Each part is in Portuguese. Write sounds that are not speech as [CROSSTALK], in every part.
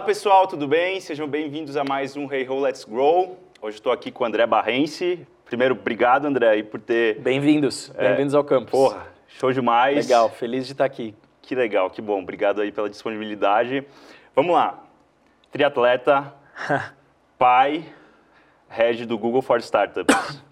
Olá pessoal, tudo bem? Sejam bem-vindos a mais um Hey Ho Let's Grow. Hoje estou aqui com o André Barrense. Primeiro, obrigado André por ter... Bem-vindos, é, bem-vindos ao campus. Porra, show demais. Legal, feliz de estar aqui. Que legal, que bom. Obrigado aí pela disponibilidade. Vamos lá. Triatleta, [LAUGHS] pai, head do Google for Startups.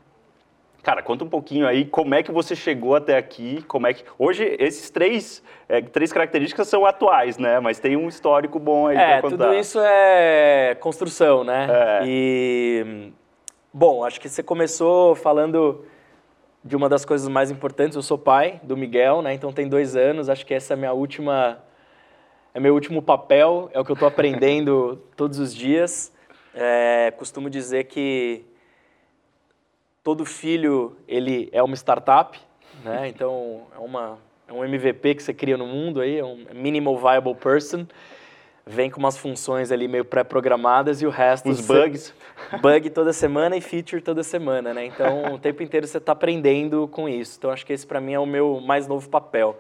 Cara, conta um pouquinho aí como é que você chegou até aqui, como é que... Hoje, esses três, é, três características são atuais, né? Mas tem um histórico bom aí é, para contar. tudo isso é construção, né? É. E... Bom, acho que você começou falando de uma das coisas mais importantes. Eu sou pai do Miguel, né? Então tem dois anos. Acho que essa é a minha última... É meu último papel, é o que eu estou aprendendo [LAUGHS] todos os dias. É, costumo dizer que todo filho ele é uma startup, né? Então é uma é um MVP que você cria no mundo aí, é um minimal viable person. Vem com umas funções ali meio pré-programadas e o resto os bugs, [LAUGHS] bug toda semana e feature toda semana, né? Então o tempo inteiro você está aprendendo com isso. Então acho que esse para mim é o meu mais novo papel.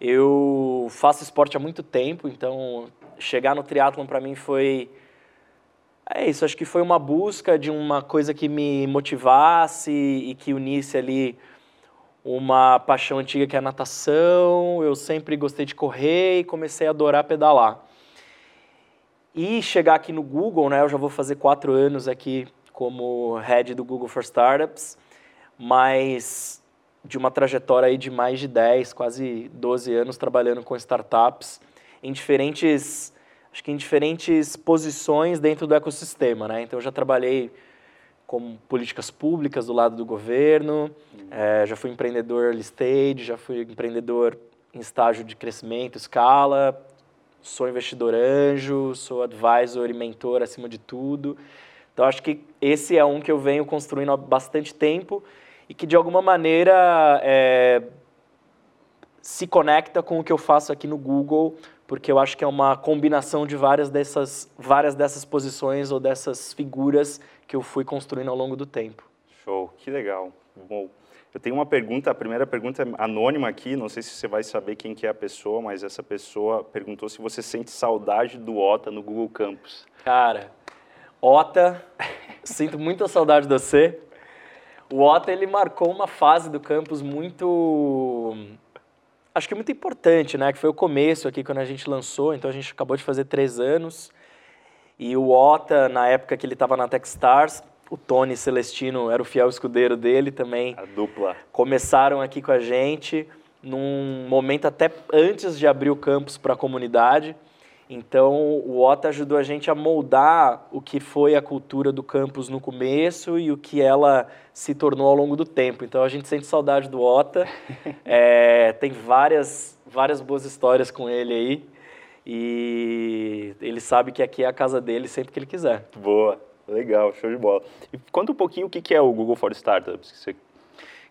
Eu faço esporte há muito tempo, então chegar no triatlon para mim foi é isso, acho que foi uma busca de uma coisa que me motivasse e que unisse ali uma paixão antiga que é a natação. Eu sempre gostei de correr e comecei a adorar pedalar. E chegar aqui no Google, né? Eu já vou fazer quatro anos aqui como head do Google for Startups, mas de uma trajetória aí de mais de 10, quase 12 anos trabalhando com startups em diferentes acho que em diferentes posições dentro do ecossistema, né? Então eu já trabalhei com políticas públicas do lado do governo, uhum. é, já fui empreendedor early stage, já fui empreendedor em estágio de crescimento, escala, sou investidor anjo, sou advisor e mentor acima de tudo. Então acho que esse é um que eu venho construindo há bastante tempo e que de alguma maneira é, se conecta com o que eu faço aqui no Google porque eu acho que é uma combinação de várias dessas, várias dessas posições ou dessas figuras que eu fui construindo ao longo do tempo. Show, que legal. Bom, eu tenho uma pergunta, a primeira pergunta é anônima aqui, não sei se você vai saber quem que é a pessoa, mas essa pessoa perguntou se você sente saudade do Ota no Google Campus. Cara, Ota, [LAUGHS] sinto muita saudade de você. O Ota, ele marcou uma fase do campus muito acho que muito importante, né? Que foi o começo aqui quando a gente lançou, então a gente acabou de fazer três anos. E o Ota, na época que ele estava na Techstars, o Tony Celestino era o fiel escudeiro dele também. A dupla. Começaram aqui com a gente num momento até antes de abrir o campus para a comunidade. Então, o OTA ajudou a gente a moldar o que foi a cultura do campus no começo e o que ela se tornou ao longo do tempo. Então, a gente sente saudade do OTA. [LAUGHS] é, tem várias, várias boas histórias com ele aí. E ele sabe que aqui é a casa dele sempre que ele quiser. Boa, legal, show de bola. E conta um pouquinho o que é o Google for Startups. Você...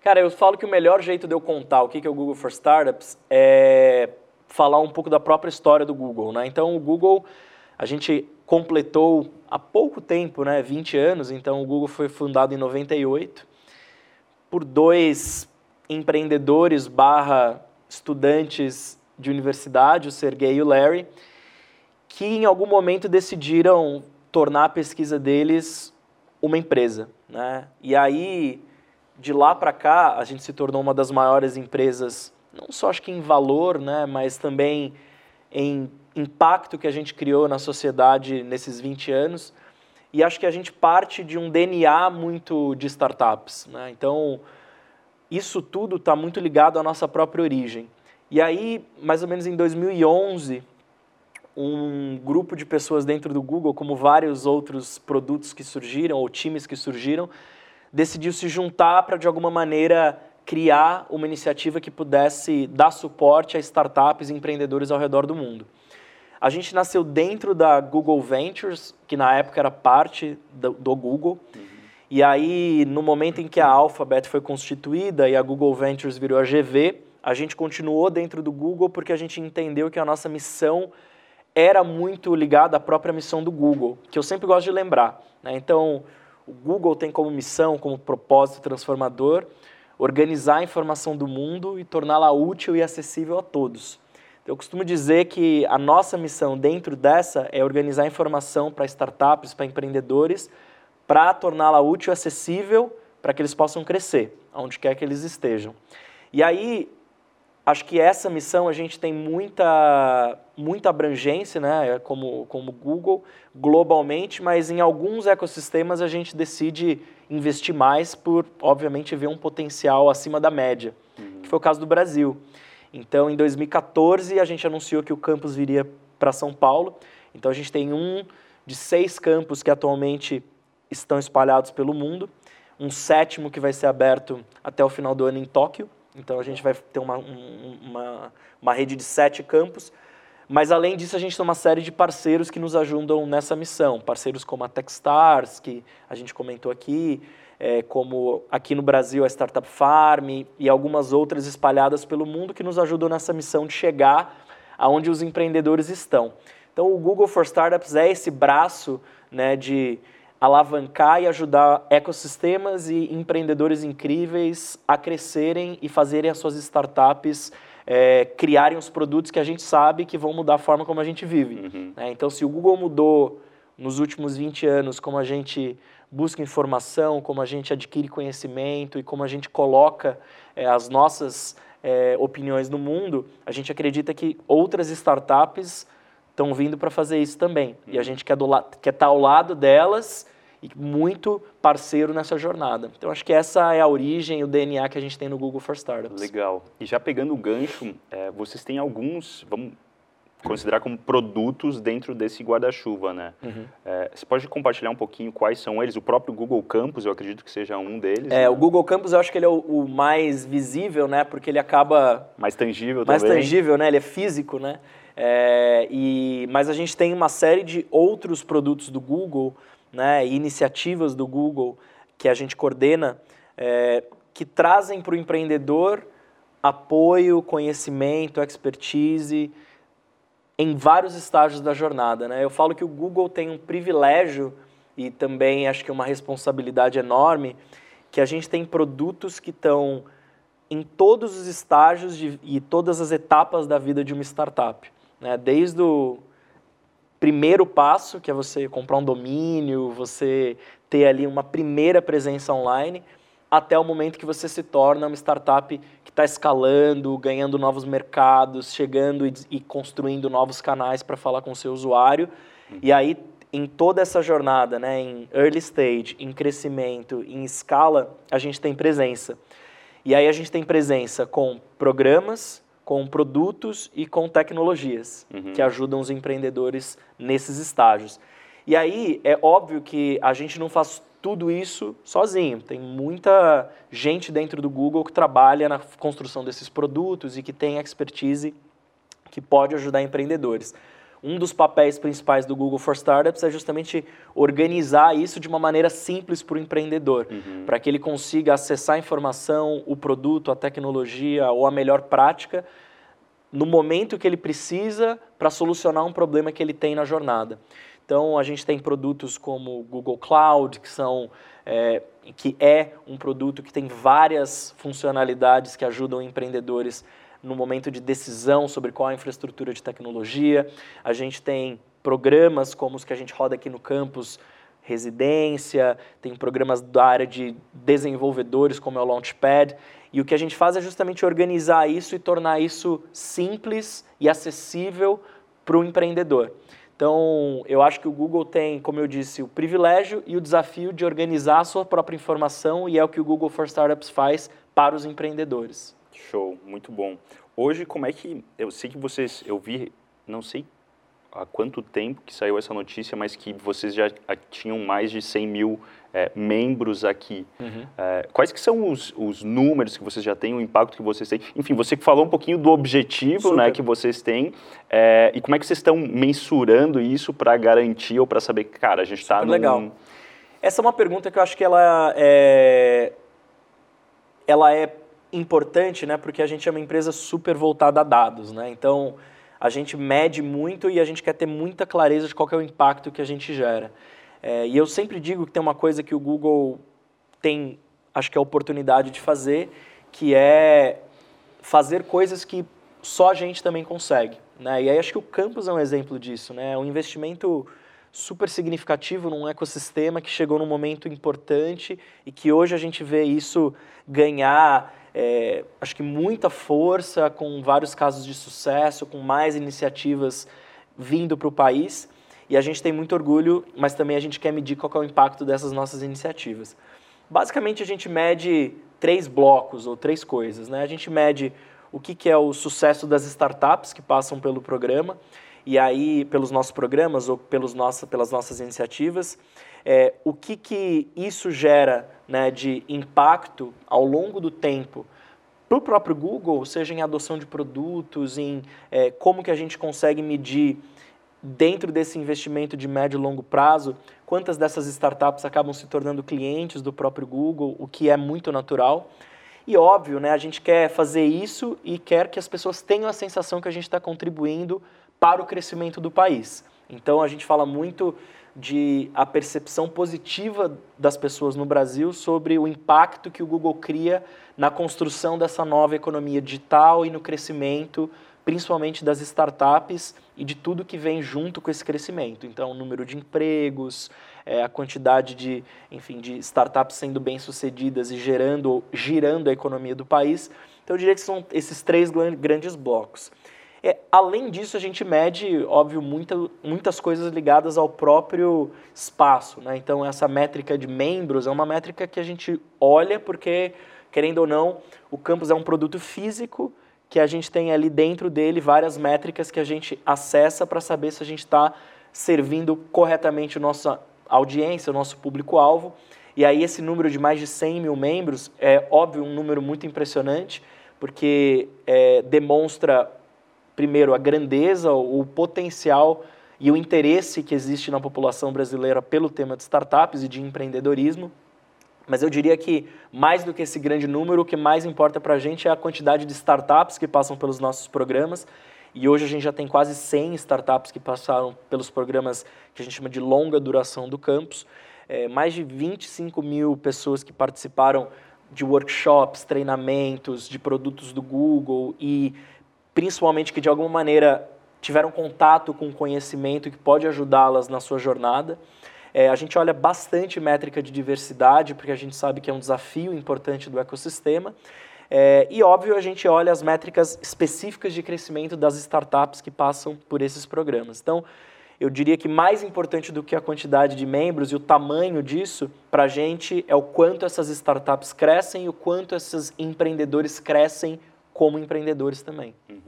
Cara, eu falo que o melhor jeito de eu contar o que é o Google for Startups é falar um pouco da própria história do Google. Né? Então, o Google, a gente completou há pouco tempo, né, 20 anos, então o Google foi fundado em 98 por dois empreendedores barra estudantes de universidade, o Sergey e o Larry, que em algum momento decidiram tornar a pesquisa deles uma empresa. Né? E aí, de lá para cá, a gente se tornou uma das maiores empresas não só acho que em valor, né, mas também em impacto que a gente criou na sociedade nesses 20 anos. E acho que a gente parte de um DNA muito de startups. Né? Então, isso tudo está muito ligado à nossa própria origem. E aí, mais ou menos em 2011, um grupo de pessoas dentro do Google, como vários outros produtos que surgiram, ou times que surgiram, decidiu se juntar para, de alguma maneira, criar uma iniciativa que pudesse dar suporte a startups e empreendedores ao redor do mundo. A gente nasceu dentro da Google Ventures, que na época era parte do, do Google. Uhum. E aí, no momento em que a Alphabet foi constituída e a Google Ventures virou a GV, a gente continuou dentro do Google porque a gente entendeu que a nossa missão era muito ligada à própria missão do Google, que eu sempre gosto de lembrar. Né? Então, o Google tem como missão, como propósito transformador, organizar a informação do mundo e torná-la útil e acessível a todos. Eu costumo dizer que a nossa missão dentro dessa é organizar informação para startups, para empreendedores, para torná-la útil e acessível para que eles possam crescer, onde quer que eles estejam. E aí, acho que essa missão a gente tem muita, muita abrangência, né, como, como Google, globalmente, mas em alguns ecossistemas a gente decide investir mais por, obviamente, ver um potencial acima da média, uhum. que foi o caso do Brasil. Então, em 2014, a gente anunciou que o campus viria para São Paulo. Então, a gente tem um de seis campos que atualmente estão espalhados pelo mundo, um sétimo que vai ser aberto até o final do ano em Tóquio. Então, a gente vai ter uma, uma, uma rede de sete campos. Mas, além disso, a gente tem uma série de parceiros que nos ajudam nessa missão. Parceiros como a Techstars, que a gente comentou aqui, é, como aqui no Brasil a Startup Farm e algumas outras espalhadas pelo mundo que nos ajudam nessa missão de chegar aonde os empreendedores estão. Então, o Google for Startups é esse braço né, de alavancar e ajudar ecossistemas e empreendedores incríveis a crescerem e fazerem as suas startups é, criarem os produtos que a gente sabe que vão mudar a forma como a gente vive. Uhum. Né? Então, se o Google mudou nos últimos 20 anos como a gente busca informação, como a gente adquire conhecimento e como a gente coloca é, as nossas é, opiniões no mundo, a gente acredita que outras startups estão vindo para fazer isso também. E a gente quer, quer estar tá ao lado delas e muito parceiro nessa jornada. Então, acho que essa é a origem, o DNA que a gente tem no Google for Startups. Legal. E já pegando o gancho, é, vocês têm alguns, vamos considerar como produtos dentro desse guarda-chuva, né? Uhum. É, você pode compartilhar um pouquinho quais são eles? O próprio Google Campus, eu acredito que seja um deles. É, né? o Google Campus eu acho que ele é o, o, mais visível, né? Porque ele acaba... Mais tangível mais também. Mais tangível, né? Ele é físico, né? É, e, mas a gente tem uma série de outros produtos do Google, né? Iniciativas do Google que a gente coordena, é, que trazem para o empreendedor apoio, conhecimento, expertise, em vários estágios da jornada. Né? Eu falo que o Google tem um privilégio e também acho que uma responsabilidade enorme, que a gente tem produtos que estão em todos os estágios de, e todas as etapas da vida de uma startup. Né? Desde o primeiro passo, que é você comprar um domínio, você ter ali uma primeira presença online, até o momento que você se torna uma startup que está escalando, ganhando novos mercados, chegando e, e construindo novos canais para falar com o seu usuário. Uhum. E aí, em toda essa jornada, né, em early stage, em crescimento, em escala, a gente tem presença. E aí a gente tem presença com programas, com produtos e com tecnologias uhum. que ajudam os empreendedores nesses estágios. E aí é óbvio que a gente não faz tudo isso sozinho. Tem muita gente dentro do Google que trabalha na construção desses produtos e que tem expertise que pode ajudar empreendedores. Um dos papéis principais do Google for Startups é justamente organizar isso de uma maneira simples para o empreendedor, uhum. para que ele consiga acessar a informação, o produto, a tecnologia ou a melhor prática no momento que ele precisa para solucionar um problema que ele tem na jornada. Então, a gente tem produtos como o Google Cloud, que, são, é, que é um produto que tem várias funcionalidades que ajudam empreendedores no momento de decisão sobre qual a infraestrutura de tecnologia. A gente tem programas como os que a gente roda aqui no campus, residência, tem programas da área de desenvolvedores, como é o Launchpad. E o que a gente faz é justamente organizar isso e tornar isso simples e acessível para o empreendedor. Então, eu acho que o Google tem, como eu disse, o privilégio e o desafio de organizar a sua própria informação e é o que o Google for Startups faz para os empreendedores. Show, muito bom. Hoje, como é que. Eu sei que vocês. Eu vi, não sei há quanto tempo que saiu essa notícia, mas que vocês já tinham mais de 100 mil é, membros aqui. Uhum. É, quais que são os, os, números que vocês já têm, o impacto que vocês têm? Enfim, você falou um pouquinho do objetivo né, que vocês têm é, e como é que vocês estão mensurando isso para garantir ou para saber que, cara, a gente está num... legal. Essa é uma pergunta que eu acho que ela é, ela é importante, né, porque a gente é uma empresa super voltada a dados, né, então a gente mede muito e a gente quer ter muita clareza de qual é o impacto que a gente gera. É, e eu sempre digo que tem uma coisa que o Google tem, acho que é a oportunidade de fazer, que é fazer coisas que só a gente também consegue. Né? E aí acho que o campus é um exemplo disso. Né? É um investimento super significativo num ecossistema que chegou num momento importante e que hoje a gente vê isso ganhar, é, acho que muita força, com vários casos de sucesso, com mais iniciativas vindo para o país. E a gente tem muito orgulho, mas também a gente quer medir qual é o impacto dessas nossas iniciativas. Basicamente, a gente mede três blocos ou três coisas. Né? A gente mede o que, que é o sucesso das startups que passam pelo programa, e aí pelos nossos programas ou pelos nossa, pelas nossas iniciativas, é, o que, que isso gera né, de impacto ao longo do tempo para o próprio Google, seja em adoção de produtos, em é, como que a gente consegue medir dentro desse investimento de médio e longo prazo, quantas dessas startups acabam se tornando clientes do próprio Google, o que é muito natural. E óbvio, né, a gente quer fazer isso e quer que as pessoas tenham a sensação que a gente está contribuindo para o crescimento do país. Então a gente fala muito de a percepção positiva das pessoas no Brasil sobre o impacto que o Google cria na construção dessa nova economia digital e no crescimento principalmente das startups e de tudo que vem junto com esse crescimento. Então, o número de empregos, é, a quantidade de, enfim, de startups sendo bem-sucedidas e gerando, girando a economia do país. Então, eu diria que são esses três grandes blocos. É, além disso, a gente mede, óbvio, muita, muitas coisas ligadas ao próprio espaço. Né? Então, essa métrica de membros é uma métrica que a gente olha porque, querendo ou não, o campus é um produto físico que a gente tem ali dentro dele várias métricas que a gente acessa para saber se a gente está servindo corretamente a nossa audiência, o nosso público-alvo. E aí esse número de mais de 100 mil membros é, óbvio, um número muito impressionante, porque é, demonstra, primeiro, a grandeza, o potencial e o interesse que existe na população brasileira pelo tema de startups e de empreendedorismo. Mas eu diria que, mais do que esse grande número, o que mais importa para a gente é a quantidade de startups que passam pelos nossos programas. E hoje a gente já tem quase 100 startups que passaram pelos programas que a gente chama de longa duração do campus. É, mais de 25 mil pessoas que participaram de workshops, treinamentos, de produtos do Google e principalmente que de alguma maneira tiveram contato com conhecimento que pode ajudá-las na sua jornada. É, a gente olha bastante métrica de diversidade, porque a gente sabe que é um desafio importante do ecossistema. É, e, óbvio, a gente olha as métricas específicas de crescimento das startups que passam por esses programas. Então, eu diria que mais importante do que a quantidade de membros e o tamanho disso, para a gente, é o quanto essas startups crescem e o quanto esses empreendedores crescem como empreendedores também. Uhum.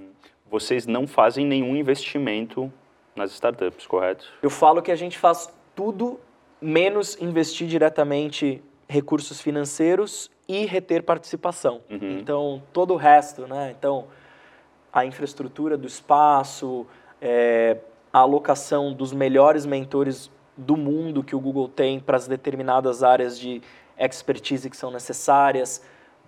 Vocês não fazem nenhum investimento nas startups, correto? Eu falo que a gente faz tudo menos investir diretamente recursos financeiros e reter participação. Uhum. Então, todo o resto, né? Então, a infraestrutura do espaço, é, a alocação dos melhores mentores do mundo que o Google tem para as determinadas áreas de expertise que são necessárias,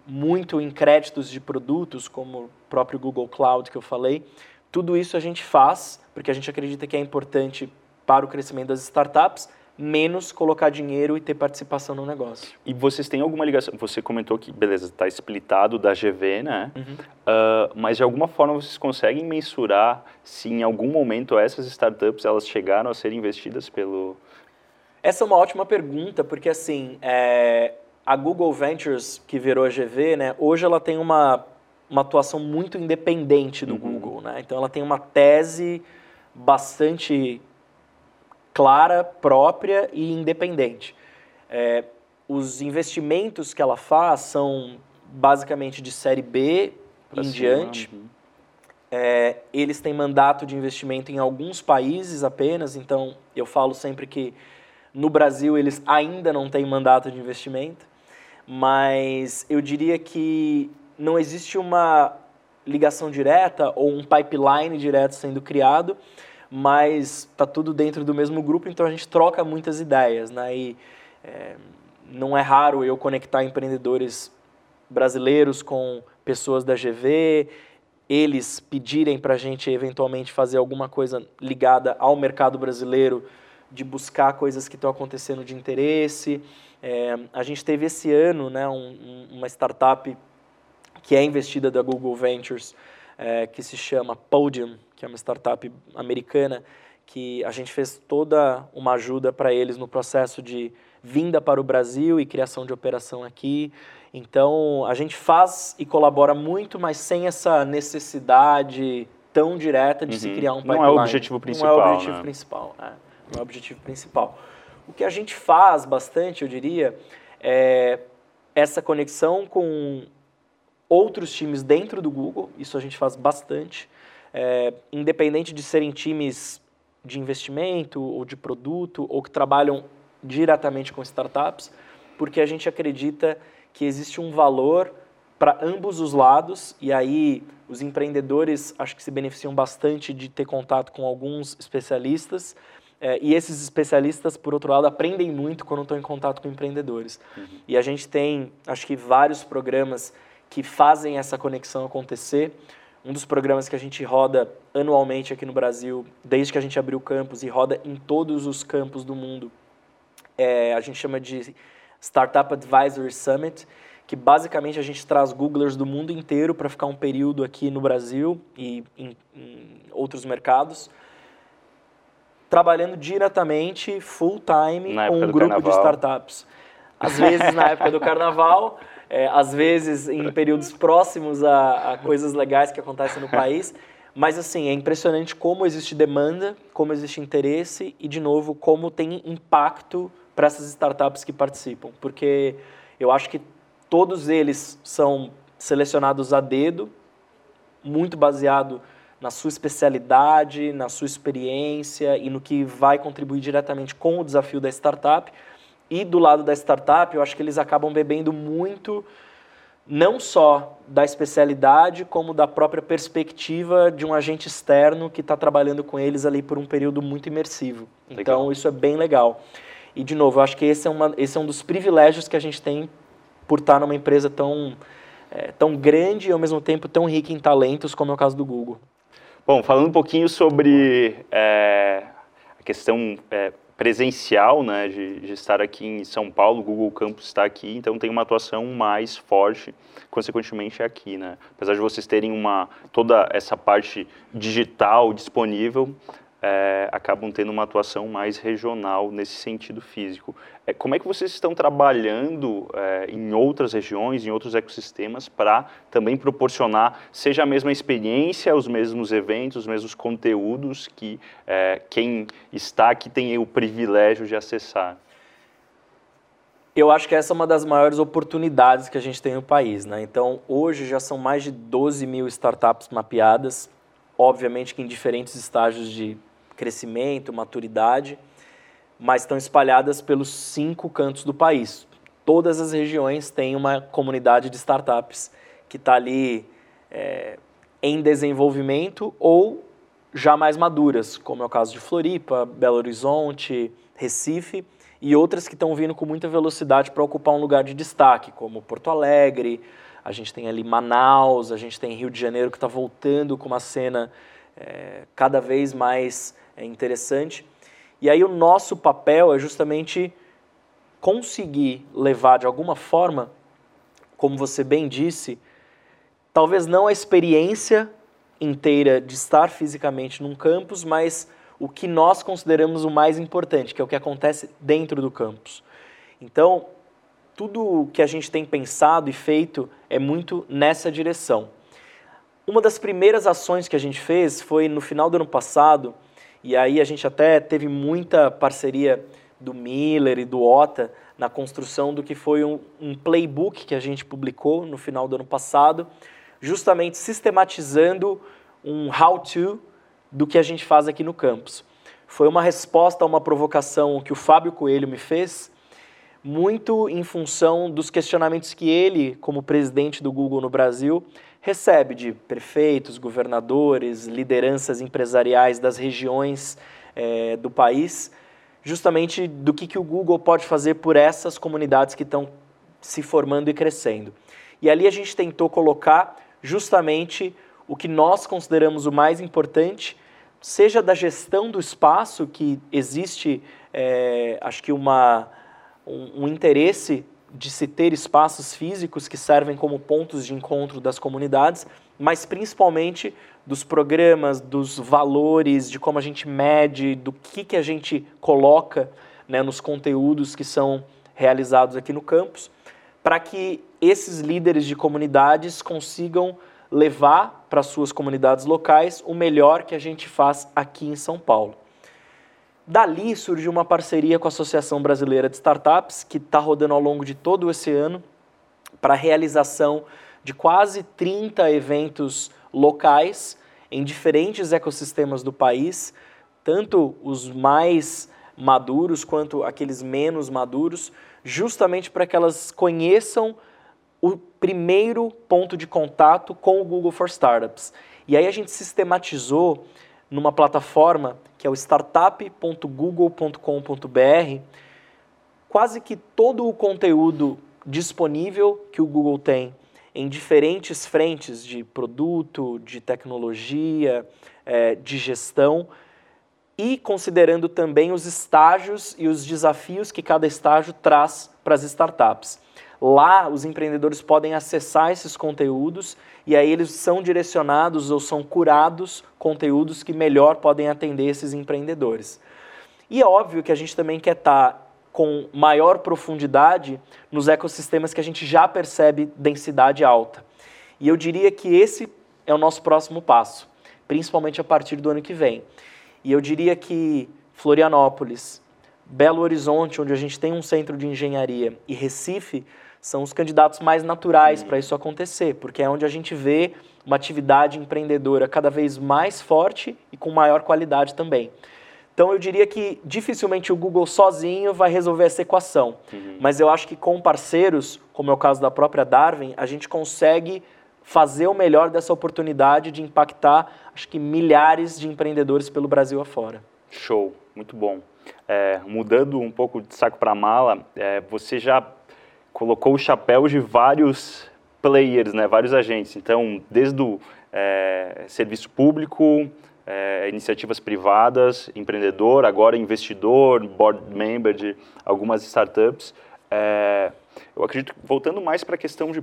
muito em créditos de produtos, como o próprio Google Cloud que eu falei. Tudo isso a gente faz porque a gente acredita que é importante para o crescimento das startups, menos colocar dinheiro e ter participação no negócio. E vocês têm alguma ligação? Você comentou que, beleza, está splitado da GV, né? Uhum. Uh, mas de alguma forma vocês conseguem mensurar se em algum momento essas startups elas chegaram a ser investidas pelo... Essa é uma ótima pergunta, porque assim, é, a Google Ventures, que virou a GV, né, hoje ela tem uma, uma atuação muito independente do uhum. Google. Né? Então ela tem uma tese bastante clara, própria e independente. É, os investimentos que ela faz são basicamente de série B pra em cima, diante. Uhum. É, eles têm mandato de investimento em alguns países apenas, então eu falo sempre que no Brasil eles ainda não têm mandato de investimento, mas eu diria que não existe uma ligação direta ou um pipeline direto sendo criado, mas está tudo dentro do mesmo grupo, então a gente troca muitas ideias, né? E é, não é raro eu conectar empreendedores brasileiros com pessoas da GV, eles pedirem para a gente eventualmente fazer alguma coisa ligada ao mercado brasileiro, de buscar coisas que estão acontecendo de interesse. É, a gente teve esse ano né, um, uma startup que é investida da Google Ventures, é, que se chama Podium, que é uma startup americana, que a gente fez toda uma ajuda para eles no processo de vinda para o Brasil e criação de operação aqui. Então, a gente faz e colabora muito, mas sem essa necessidade tão direta de uhum. se criar um pipeline. Não é o objetivo principal. Não é o objetivo né? principal. É. Não é o objetivo principal. O que a gente faz bastante, eu diria, é essa conexão com outros times dentro do Google. Isso a gente faz bastante. É, independente de serem times de investimento ou de produto ou que trabalham diretamente com startups, porque a gente acredita que existe um valor para ambos os lados e aí os empreendedores acho que se beneficiam bastante de ter contato com alguns especialistas é, e esses especialistas, por outro lado, aprendem muito quando estão em contato com empreendedores. Uhum. E a gente tem, acho que, vários programas que fazem essa conexão acontecer. Um dos programas que a gente roda anualmente aqui no Brasil, desde que a gente abriu o campus e roda em todos os campos do mundo, é, a gente chama de Startup Advisory Summit, que basicamente a gente traz Googlers do mundo inteiro para ficar um período aqui no Brasil e em, em outros mercados trabalhando diretamente, full time, com um grupo carnaval. de startups. Às vezes na época do [LAUGHS] carnaval, é, às vezes em períodos próximos a, a coisas legais que acontecem no país. Mas assim, é impressionante como existe demanda, como existe interesse e, de novo, como tem impacto para essas startups que participam. Porque eu acho que todos eles são selecionados a dedo, muito baseado na sua especialidade, na sua experiência e no que vai contribuir diretamente com o desafio da startup. E do lado da startup, eu acho que eles acabam bebendo muito, não só da especialidade, como da própria perspectiva de um agente externo que está trabalhando com eles ali por um período muito imersivo. Legal. Então, isso é bem legal. E, de novo, eu acho que esse é, uma, esse é um dos privilégios que a gente tem por estar numa empresa tão, é, tão grande e, ao mesmo tempo, tão rica em talentos, como é o caso do Google. Bom, falando um pouquinho sobre é, a questão é, presencial, né, de, de, estar aqui em São Paulo, o Google Campus está aqui, então tem uma atuação mais forte, consequentemente aqui, né. Apesar de vocês terem uma toda essa parte digital disponível, é, acabam tendo uma atuação mais regional nesse sentido físico. É, como é que vocês estão trabalhando é, em outras regiões, em outros ecossistemas, para também proporcionar, seja a mesma experiência, os mesmos eventos, os mesmos conteúdos que é, quem está aqui tem o privilégio de acessar? Eu acho que essa é uma das maiores oportunidades que a gente tem no país. Né? Então, hoje já são mais de 12 mil startups mapeadas, obviamente que em diferentes estágios de crescimento, maturidade, mas estão espalhadas pelos cinco cantos do país. Todas as regiões têm uma comunidade de startups que está ali é, em desenvolvimento ou já mais maduras, como é o caso de Floripa, Belo Horizonte, Recife, e outras que estão vindo com muita velocidade para ocupar um lugar de destaque, como Porto Alegre, a gente tem ali Manaus, a gente tem Rio de Janeiro que está voltando com uma cena é, cada vez mais é interessante. E aí o nosso papel é justamente conseguir levar de alguma forma, como você bem disse, talvez não a experiência inteira de estar fisicamente num campus, mas o que nós consideramos o mais importante, que é o que acontece dentro do campus. Então, tudo que a gente tem pensado e feito é muito nessa direção. Uma das primeiras ações que a gente fez foi no final do ano passado, e aí a gente até teve muita parceria do Miller e do Ota na construção do que foi um, um playbook que a gente publicou no final do ano passado, justamente sistematizando um how-to do que a gente faz aqui no campus. Foi uma resposta a uma provocação que o Fábio Coelho me fez, muito em função dos questionamentos que ele, como presidente do Google no Brasil, recebe de prefeitos, governadores, lideranças empresariais das regiões é, do país, justamente do que, que o Google pode fazer por essas comunidades que estão se formando e crescendo. E ali a gente tentou colocar justamente o que nós consideramos o mais importante, seja da gestão do espaço, que existe, é, acho que uma, um, um interesse de se ter espaços físicos que servem como pontos de encontro das comunidades, mas principalmente dos programas, dos valores, de como a gente mede, do que, que a gente coloca né, nos conteúdos que são realizados aqui no campus, para que esses líderes de comunidades consigam levar para suas comunidades locais o melhor que a gente faz aqui em São Paulo. Dali surgiu uma parceria com a Associação Brasileira de Startups, que está rodando ao longo de todo esse ano, para a realização de quase 30 eventos locais em diferentes ecossistemas do país, tanto os mais maduros quanto aqueles menos maduros, justamente para que elas conheçam o primeiro ponto de contato com o Google for Startups. E aí a gente sistematizou numa plataforma que é o startup.google.com.br quase que todo o conteúdo disponível que o Google tem em diferentes frentes de produto, de tecnologia, é, de gestão e considerando também os estágios e os desafios que cada estágio traz para as startups. Lá, os empreendedores podem acessar esses conteúdos e aí eles são direcionados ou são curados conteúdos que melhor podem atender esses empreendedores. E é óbvio que a gente também quer estar tá com maior profundidade nos ecossistemas que a gente já percebe densidade alta. E eu diria que esse é o nosso próximo passo, principalmente a partir do ano que vem. E eu diria que Florianópolis, Belo Horizonte, onde a gente tem um centro de engenharia, e Recife são os candidatos mais naturais para isso acontecer, porque é onde a gente vê uma atividade empreendedora cada vez mais forte e com maior qualidade também. Então eu diria que dificilmente o Google sozinho vai resolver essa equação. Uhum. Mas eu acho que com parceiros, como é o caso da própria Darwin, a gente consegue fazer o melhor dessa oportunidade de impactar, acho que milhares de empreendedores pelo Brasil afora. Show, muito bom. É, mudando um pouco de saco para mala, é, você já colocou o chapéu de vários players, né, vários agentes. Então, desde o é, serviço público, é, iniciativas privadas, empreendedor, agora investidor, board member de algumas startups. É, eu acredito, voltando mais para a questão de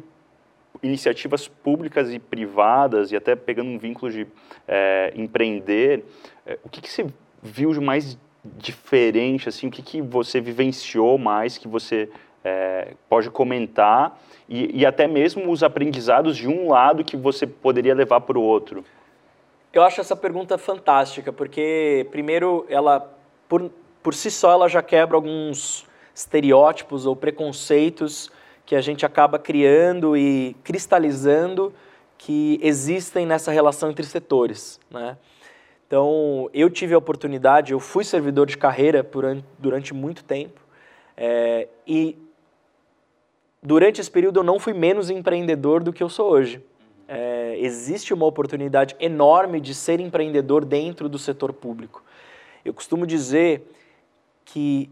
iniciativas públicas e privadas, e até pegando um vínculo de é, empreender, é, o que, que você viu de mais diferente, assim, o que, que você vivenciou mais, que você é, pode comentar, e, e até mesmo os aprendizados de um lado que você poderia levar para o outro? Eu acho essa pergunta fantástica, porque, primeiro, ela, por, por si só, ela já quebra alguns estereótipos ou preconceitos que a gente acaba criando e cristalizando que existem nessa relação entre setores, né? Então, eu tive a oportunidade, eu fui servidor de carreira durante muito tempo, é, e durante esse período eu não fui menos empreendedor do que eu sou hoje é, existe uma oportunidade enorme de ser empreendedor dentro do setor público. Eu costumo dizer que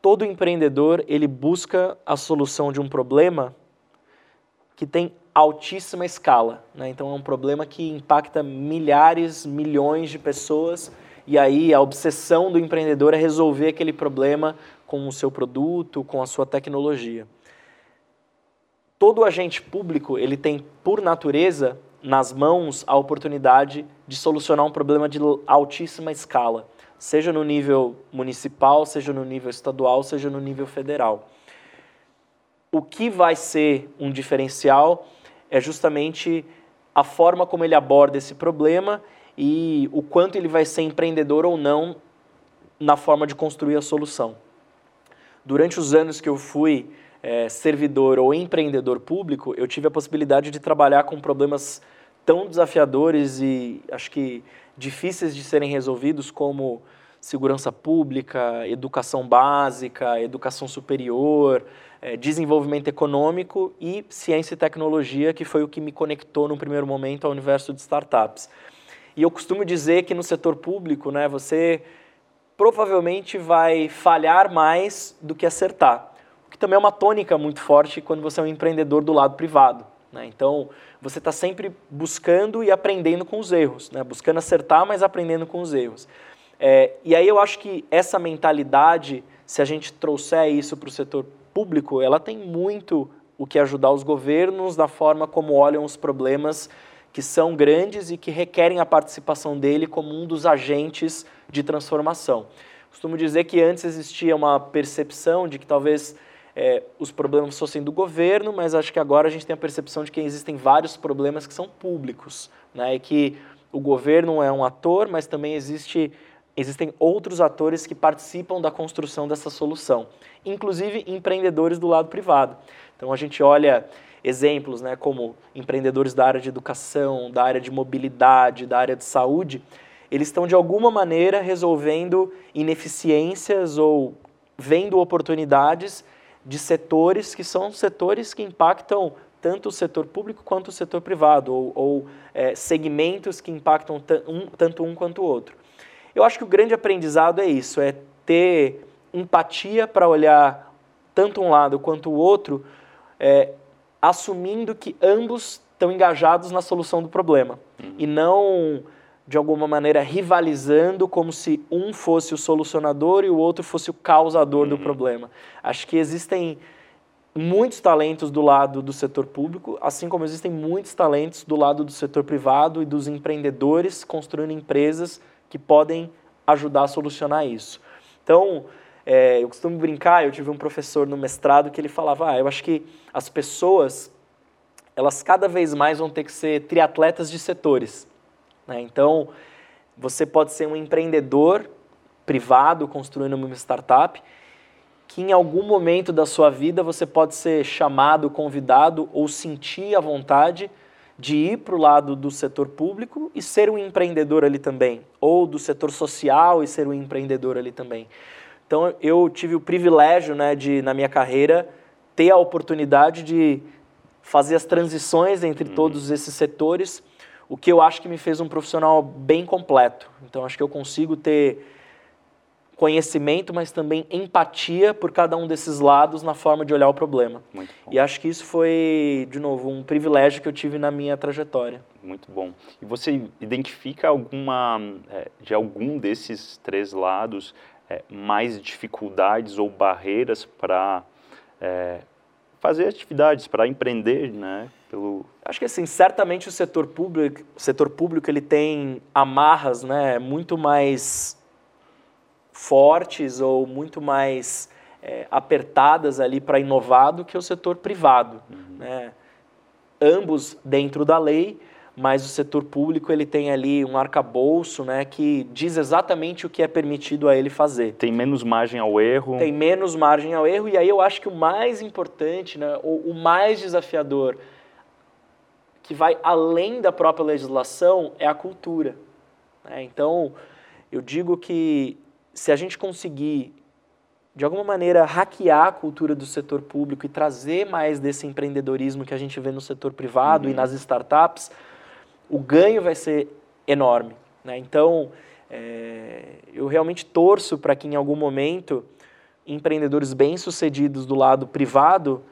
todo empreendedor ele busca a solução de um problema que tem altíssima escala. Né? Então é um problema que impacta milhares, milhões de pessoas e aí a obsessão do empreendedor é resolver aquele problema com o seu produto, com a sua tecnologia todo agente público ele tem, por natureza, nas mãos a oportunidade de solucionar um problema de altíssima escala, seja no nível municipal, seja no nível estadual, seja no nível federal. O que vai ser um diferencial é justamente a forma como ele aborda esse problema e o quanto ele vai ser empreendedor ou não na forma de construir a solução. Durante os anos que eu fui é, servidor ou empreendedor público, eu tive a possibilidade de trabalhar com problemas tão desafiadores e acho que difíceis de serem resolvidos como segurança pública, educação básica, educação superior, é, desenvolvimento econômico e ciência e tecnologia, que foi o que me conectou no primeiro momento ao universo de startups. E eu costumo dizer que no setor público, né, você provavelmente vai falhar mais do que acertar que também é uma tônica muito forte quando você é um empreendedor do lado privado. Né? Então, você está sempre buscando e aprendendo com os erros, né? buscando acertar, mas aprendendo com os erros. É, e aí eu acho que essa mentalidade, se a gente trouxer isso para o setor público, ela tem muito o que ajudar os governos da forma como olham os problemas que são grandes e que requerem a participação dele como um dos agentes de transformação. Costumo dizer que antes existia uma percepção de que talvez é, os problemas fossem do governo, mas acho que agora a gente tem a percepção de que existem vários problemas que são públicos, né? E que o governo é um ator, mas também existe, existem outros atores que participam da construção dessa solução, inclusive empreendedores do lado privado. Então a gente olha exemplos, né, como empreendedores da área de educação, da área de mobilidade, da área de saúde, eles estão de alguma maneira resolvendo ineficiências ou vendo oportunidades de setores que são setores que impactam tanto o setor público quanto o setor privado, ou, ou é, segmentos que impactam um, tanto um quanto o outro. Eu acho que o grande aprendizado é isso, é ter empatia para olhar tanto um lado quanto o outro, é, assumindo que ambos estão engajados na solução do problema, uhum. e não de alguma maneira rivalizando como se um fosse o solucionador e o outro fosse o causador uhum. do problema. Acho que existem muitos talentos do lado do setor público, assim como existem muitos talentos do lado do setor privado e dos empreendedores construindo empresas que podem ajudar a solucionar isso. Então, é, eu costumo brincar, eu tive um professor no mestrado que ele falava, ah, eu acho que as pessoas, elas cada vez mais vão ter que ser triatletas de setores. Né? Então, você pode ser um empreendedor privado construindo uma startup, que em algum momento da sua vida você pode ser chamado, convidado ou sentir a vontade de ir para o lado do setor público e ser um empreendedor ali também, ou do setor social e ser um empreendedor ali também. Então eu tive o privilégio, né, de na minha carreira ter a oportunidade de fazer as transições entre uhum. todos esses setores o que eu acho que me fez um profissional bem completo. Então, acho que eu consigo ter conhecimento, mas também empatia por cada um desses lados na forma de olhar o problema. E acho que isso foi, de novo, um privilégio que eu tive na minha trajetória. Muito bom. E você identifica alguma, é, de algum desses três lados, é, mais dificuldades ou barreiras para é, fazer atividades, para empreender, né? Pelo... Acho que assim, certamente o setor público, o setor público ele tem amarras, né, muito mais fortes ou muito mais é, apertadas ali para inovar do que o setor privado, uhum. né? Ambos dentro da lei, mas o setor público ele tem ali um arcabouço né, que diz exatamente o que é permitido a ele fazer. Tem menos margem ao erro. Tem menos margem ao erro, e aí eu acho que o mais importante, né, o, o mais desafiador, que vai além da própria legislação, é a cultura. Né? Então, eu digo que se a gente conseguir de alguma maneira, hackear a cultura do setor público e trazer mais desse empreendedorismo que a gente vê no setor privado uhum. e nas startups, o ganho vai ser enorme. Né? Então, é, eu realmente torço para que em algum momento empreendedores bem-sucedidos do lado privado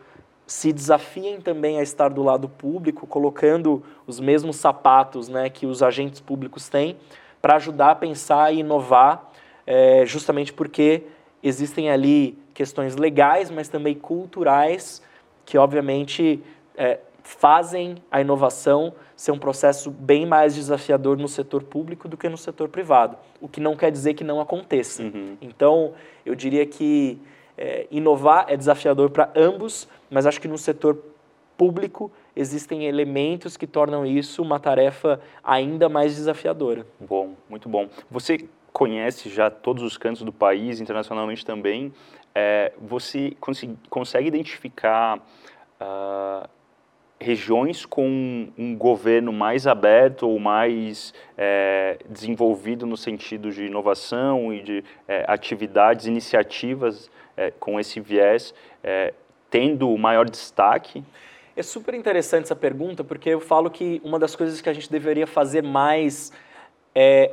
se desafiem também a estar do lado público, colocando os mesmos sapatos né, que os agentes públicos têm, para ajudar a pensar e inovar, é, justamente porque existem ali questões legais, mas também culturais, que obviamente é, fazem a inovação ser um processo bem mais desafiador no setor público do que no setor privado, o que não quer dizer que não aconteça. Uhum. Então, eu diria que é, inovar é desafiador para ambos, mas acho que no setor público existem elementos que tornam isso uma tarefa ainda mais desafiadora. Bom, muito bom. Você conhece já todos os cantos do país, internacionalmente também. É, você consegue identificar uh, regiões com um governo mais aberto ou mais é, desenvolvido no sentido de inovação e de é, atividades, iniciativas é, com esse viés, é, tendo maior destaque? É super interessante essa pergunta, porque eu falo que uma das coisas que a gente deveria fazer mais é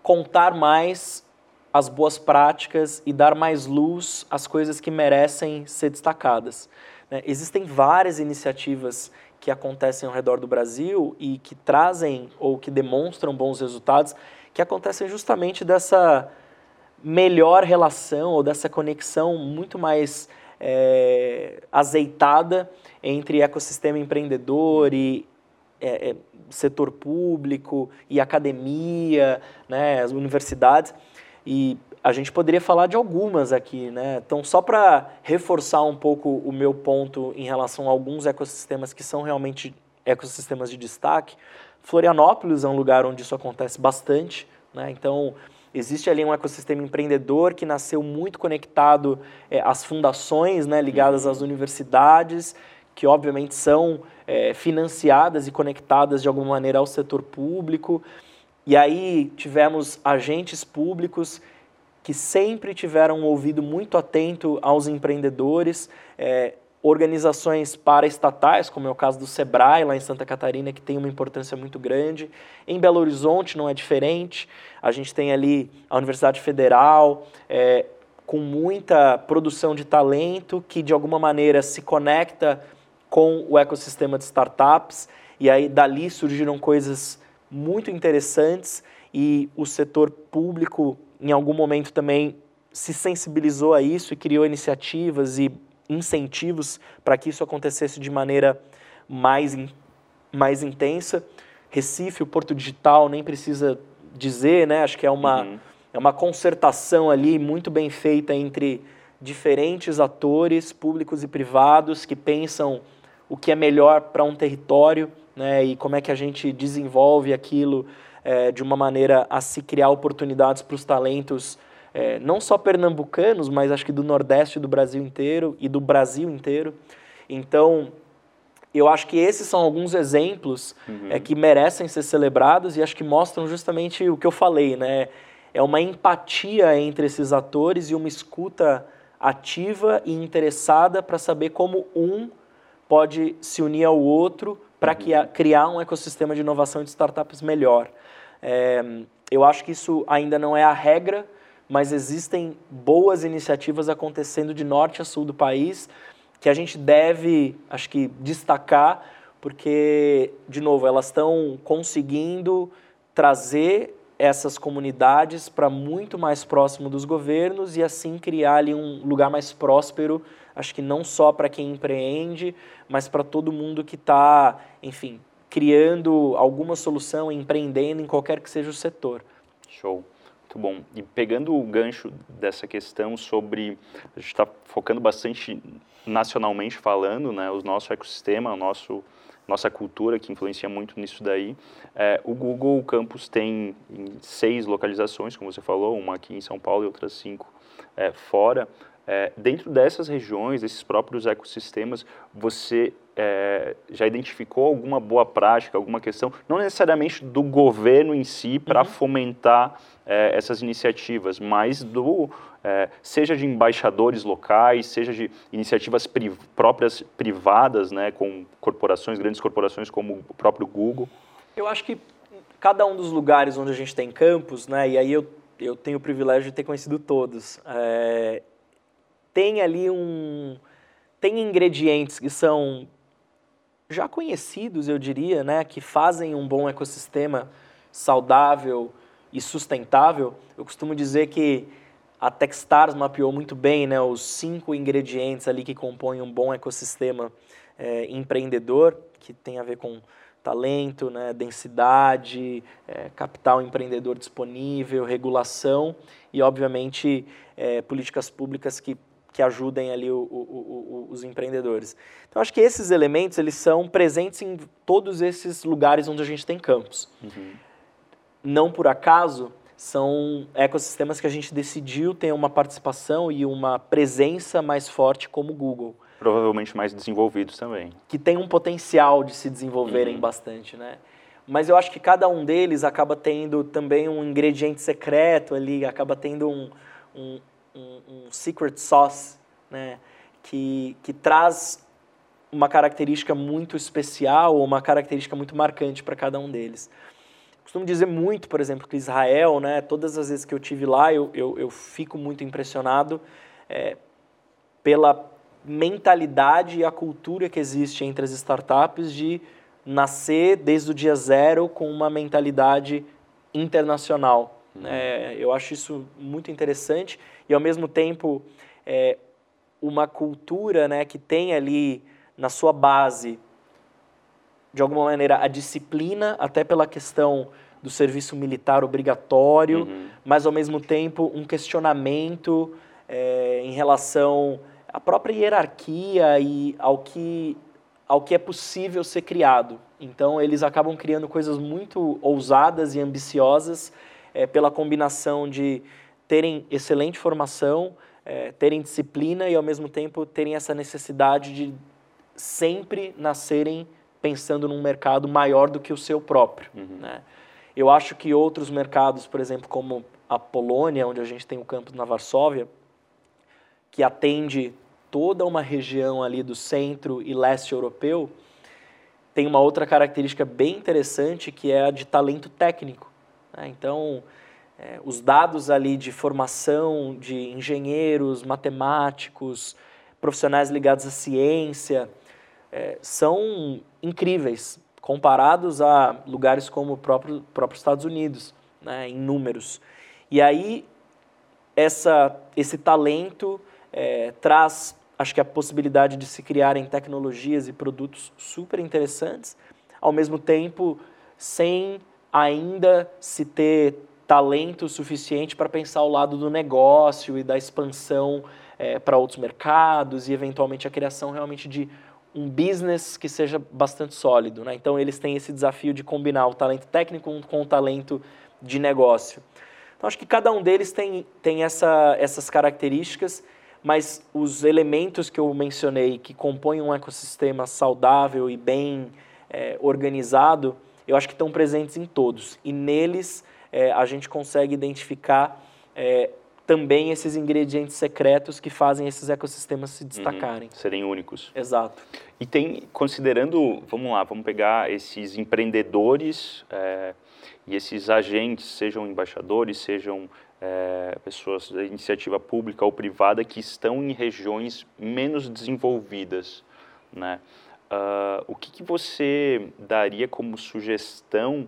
contar mais as boas práticas e dar mais luz às coisas que merecem ser destacadas. Né? Existem várias iniciativas que acontecem ao redor do Brasil e que trazem ou que demonstram bons resultados, que acontecem justamente dessa melhor relação ou dessa conexão muito mais é, azeitada entre ecossistema empreendedor e é, é, setor público e academia, né, as universidades. E a gente poderia falar de algumas aqui, né? Então, só para reforçar um pouco o meu ponto em relação a alguns ecossistemas que são realmente ecossistemas de destaque, Florianópolis é um lugar onde isso acontece bastante, né? Então, existe ali um ecossistema empreendedor que nasceu muito conectado é, às fundações, né, ligadas às universidades, que obviamente são é, financiadas e conectadas de alguma maneira ao setor público. E aí tivemos agentes públicos que sempre tiveram um ouvido muito atento aos empreendedores, é, organizações paraestatais, como é o caso do SEBRAE, lá em Santa Catarina, que tem uma importância muito grande. Em Belo Horizonte não é diferente. A gente tem ali a Universidade Federal, é, com muita produção de talento, que de alguma maneira se conecta com o ecossistema de startups. E aí dali surgiram coisas muito interessantes e o setor público em algum momento também se sensibilizou a isso e criou iniciativas e incentivos para que isso acontecesse de maneira mais, in, mais intensa. Recife, o Porto Digital, nem precisa dizer, né? Acho que é uma, uhum. é uma concertação ali muito bem feita entre diferentes atores, públicos e privados, que pensam o que é melhor para um território né, e como é que a gente desenvolve aquilo é, de uma maneira a se criar oportunidades para os talentos, é, não só pernambucanos, mas acho que do Nordeste do Brasil inteiro e do Brasil inteiro. Então, eu acho que esses são alguns exemplos uhum. é, que merecem ser celebrados e acho que mostram justamente o que eu falei, né? É uma empatia entre esses atores e uma escuta ativa e interessada para saber como um pode se unir ao outro para uhum. criar um ecossistema de inovação de startups melhor. É, eu acho que isso ainda não é a regra, mas existem boas iniciativas acontecendo de norte a sul do país que a gente deve, acho que, destacar, porque, de novo, elas estão conseguindo trazer essas comunidades para muito mais próximo dos governos e assim criar ali um lugar mais próspero, acho que não só para quem empreende, mas para todo mundo que está, enfim, criando alguma solução, empreendendo em qualquer que seja o setor. Show. Muito bom. E pegando o gancho dessa questão sobre. A gente está focando bastante nacionalmente falando, né, o nosso ecossistema, o nosso, nossa cultura, que influencia muito nisso daí. É, o Google Campus tem seis localizações, como você falou, uma aqui em São Paulo e outras cinco é, fora. É, dentro dessas regiões, desses próprios ecossistemas, você é, já identificou alguma boa prática, alguma questão, não necessariamente do governo em si para uhum. fomentar é, essas iniciativas, mas do é, seja de embaixadores locais, seja de iniciativas pri próprias privadas, né, com corporações, grandes corporações como o próprio Google? Eu acho que cada um dos lugares onde a gente tem campus, né, e aí eu, eu tenho o privilégio de ter conhecido todos, é, tem ali um. tem ingredientes que são já conhecidos, eu diria, né, que fazem um bom ecossistema saudável e sustentável. Eu costumo dizer que a Techstars mapeou muito bem né, os cinco ingredientes ali que compõem um bom ecossistema é, empreendedor, que tem a ver com talento, né, densidade, é, capital empreendedor disponível, regulação e, obviamente, é, políticas públicas que que ajudem ali o, o, o, os empreendedores. Então, acho que esses elementos eles são presentes em todos esses lugares onde a gente tem campos. Uhum. Não por acaso, são ecossistemas que a gente decidiu ter uma participação e uma presença mais forte como o Google. Provavelmente mais desenvolvidos também. Que tem um potencial de se desenvolverem uhum. bastante, né? Mas eu acho que cada um deles acaba tendo também um ingrediente secreto ali, acaba tendo um, um, um, um secret sauce, né? Que, que traz uma característica muito especial ou uma característica muito marcante para cada um deles. Costumo dizer muito, por exemplo, que Israel, né, todas as vezes que eu tive lá, eu, eu, eu fico muito impressionado é, pela mentalidade e a cultura que existe entre as startups de nascer desde o dia zero com uma mentalidade internacional. É, eu acho isso muito interessante e, ao mesmo tempo, é, uma cultura né, que tem ali na sua base de alguma maneira, a disciplina, até pela questão do serviço militar obrigatório, uhum. mas ao mesmo tempo um questionamento é, em relação à própria hierarquia e ao que, ao que é possível ser criado. Então eles acabam criando coisas muito ousadas e ambiciosas é, pela combinação de terem excelente formação, é, terem disciplina e ao mesmo tempo terem essa necessidade de sempre nascerem pensando num mercado maior do que o seu próprio. Uhum. Né? Eu acho que outros mercados, por exemplo, como a Polônia, onde a gente tem o campus na Varsóvia, que atende toda uma região ali do centro e leste europeu, tem uma outra característica bem interessante que é a de talento técnico. Né? Então, é, os dados ali de formação de engenheiros, matemáticos, profissionais ligados à ciência, é, são incríveis, comparados a lugares como o próprio, próprio Estados Unidos, né, em números. E aí, essa, esse talento é, traz, acho que a possibilidade de se criarem tecnologias e produtos super interessantes, ao mesmo tempo sem ainda se ter talento suficiente para pensar o lado do negócio e da expansão é, para outros mercados e eventualmente a criação realmente de um business que seja bastante sólido. Né? Então, eles têm esse desafio de combinar o talento técnico com o talento de negócio. Então, acho que cada um deles tem, tem essa, essas características, mas os elementos que eu mencionei que compõem um ecossistema saudável e bem é, organizado, eu acho que estão presentes em todos. E neles é, a gente consegue identificar é, também esses ingredientes secretos que fazem esses ecossistemas se destacarem. Uhum, serem únicos. Exato. E tem, considerando, vamos lá, vamos pegar esses empreendedores é, e esses agentes, sejam embaixadores, sejam é, pessoas da iniciativa pública ou privada que estão em regiões menos desenvolvidas, né? Uh, o que, que você daria como sugestão